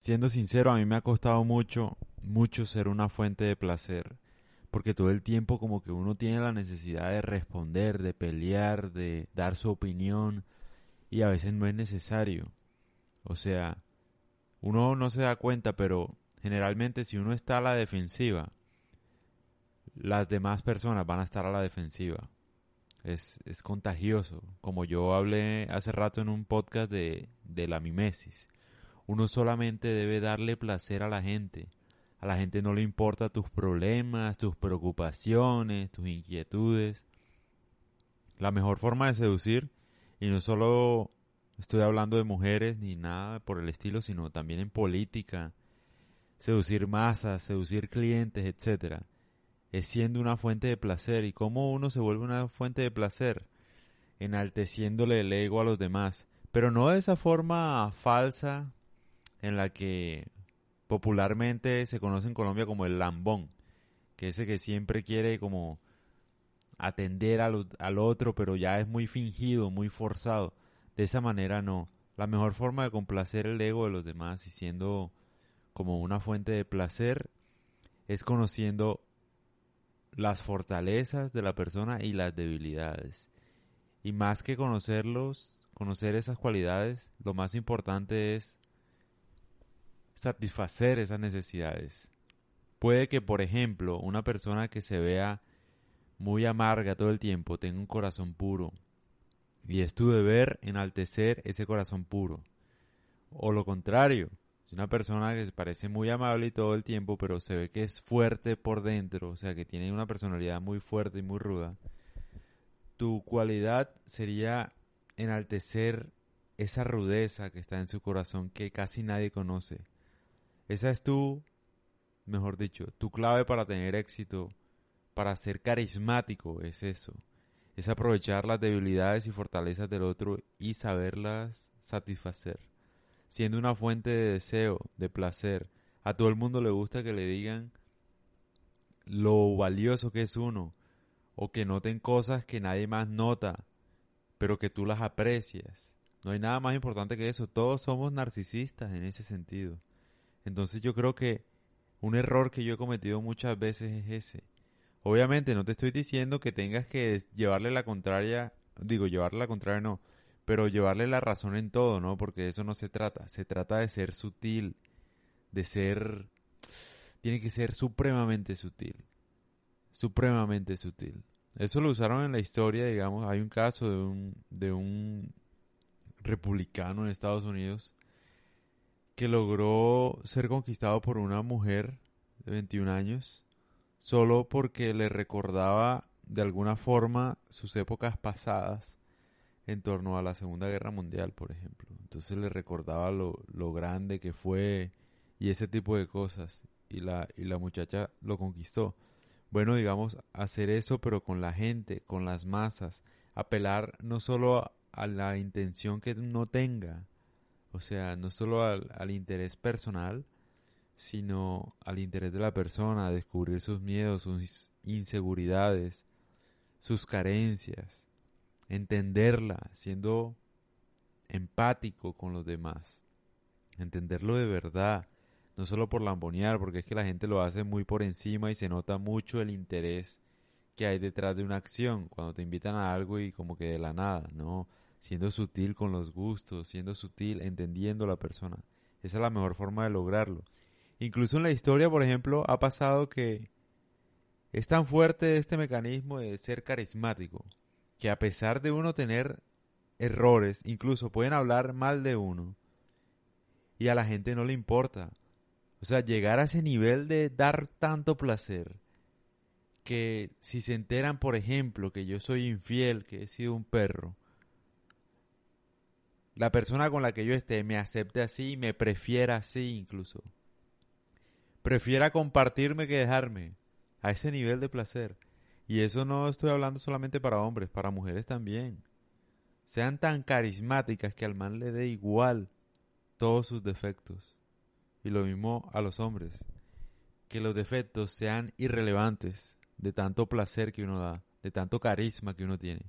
Siendo sincero, a mí me ha costado mucho, mucho ser una fuente de placer. Porque todo el tiempo como que uno tiene la necesidad de responder, de pelear, de dar su opinión. Y a veces no es necesario. O sea, uno no se da cuenta, pero generalmente si uno está a la defensiva, las demás personas van a estar a la defensiva. Es, es contagioso. Como yo hablé hace rato en un podcast de, de la mimesis. Uno solamente debe darle placer a la gente. A la gente no le importa tus problemas, tus preocupaciones, tus inquietudes. La mejor forma de seducir, y no solo estoy hablando de mujeres ni nada por el estilo, sino también en política, seducir masas, seducir clientes, etcétera, es siendo una fuente de placer. ¿Y cómo uno se vuelve una fuente de placer? Enalteciéndole el ego a los demás, pero no de esa forma falsa en la que popularmente se conoce en Colombia como el lambón, que ese que siempre quiere como atender al, al otro, pero ya es muy fingido, muy forzado. De esa manera no. La mejor forma de complacer el ego de los demás y siendo como una fuente de placer es conociendo las fortalezas de la persona y las debilidades. Y más que conocerlos, conocer esas cualidades, lo más importante es satisfacer esas necesidades. Puede que, por ejemplo, una persona que se vea muy amarga todo el tiempo tenga un corazón puro. Y es tu deber enaltecer ese corazón puro. O lo contrario, si una persona que se parece muy amable y todo el tiempo, pero se ve que es fuerte por dentro, o sea, que tiene una personalidad muy fuerte y muy ruda, tu cualidad sería enaltecer esa rudeza que está en su corazón que casi nadie conoce. Esa es tu, mejor dicho, tu clave para tener éxito, para ser carismático, es eso. Es aprovechar las debilidades y fortalezas del otro y saberlas satisfacer. Siendo una fuente de deseo, de placer. A todo el mundo le gusta que le digan lo valioso que es uno, o que noten cosas que nadie más nota, pero que tú las aprecias. No hay nada más importante que eso. Todos somos narcisistas en ese sentido. Entonces yo creo que un error que yo he cometido muchas veces es ese. Obviamente no te estoy diciendo que tengas que llevarle la contraria, digo, llevarle la contraria no, pero llevarle la razón en todo, ¿no? Porque de eso no se trata. Se trata de ser sutil, de ser... Tiene que ser supremamente sutil. Supremamente sutil. Eso lo usaron en la historia, digamos. Hay un caso de un, de un republicano en Estados Unidos que logró ser conquistado por una mujer de 21 años solo porque le recordaba de alguna forma sus épocas pasadas en torno a la Segunda Guerra Mundial, por ejemplo. Entonces le recordaba lo, lo grande que fue y ese tipo de cosas. Y la, y la muchacha lo conquistó. Bueno, digamos, hacer eso, pero con la gente, con las masas. Apelar no solo a, a la intención que uno tenga, o sea, no solo al, interés personal, sino al interés de la persona, a descubrir sus miedos, sus inseguridades, sus carencias, entenderla, siendo empático con los demás, entenderlo de verdad, no solo por lambonear, porque es que la gente lo hace muy por encima y se nota mucho el interés que hay detrás de una acción, cuando te invitan a algo y como que de la nada, no, siendo sutil con los gustos, siendo sutil, entendiendo a la persona. Esa es la mejor forma de lograrlo. Incluso en la historia, por ejemplo, ha pasado que es tan fuerte este mecanismo de ser carismático, que a pesar de uno tener errores, incluso pueden hablar mal de uno, y a la gente no le importa. O sea, llegar a ese nivel de dar tanto placer, que si se enteran, por ejemplo, que yo soy infiel, que he sido un perro, la persona con la que yo esté me acepte así, me prefiera así incluso. Prefiera compartirme que dejarme. A ese nivel de placer. Y eso no estoy hablando solamente para hombres, para mujeres también. Sean tan carismáticas que al man le dé igual todos sus defectos. Y lo mismo a los hombres. Que los defectos sean irrelevantes de tanto placer que uno da, de tanto carisma que uno tiene.